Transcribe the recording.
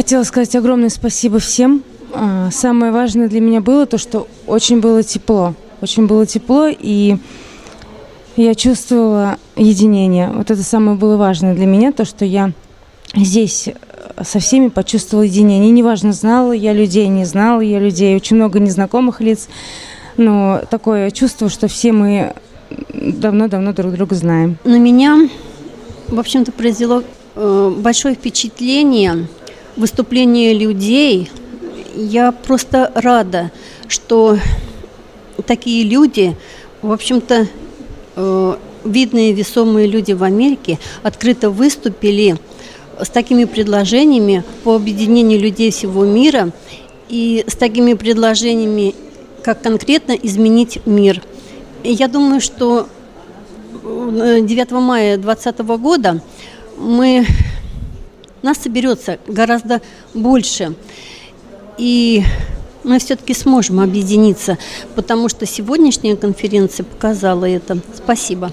Хотела сказать огромное спасибо всем. А, самое важное для меня было то, что очень было тепло. Очень было тепло, и я чувствовала единение. Вот это самое было важное для меня, то, что я здесь э, со всеми почувствовала единение. неважно, знала я людей, не знала я людей, очень много незнакомых лиц, но такое чувство, что все мы давно-давно друг друга знаем. На меня, в общем-то, произвело э, большое впечатление выступление людей. Я просто рада, что такие люди, в общем-то, э, видные весомые люди в Америке открыто выступили с такими предложениями по объединению людей всего мира и с такими предложениями, как конкретно изменить мир. Я думаю, что 9 мая 2020 года мы, нас соберется гораздо больше. И мы все-таки сможем объединиться, потому что сегодняшняя конференция показала это. Спасибо.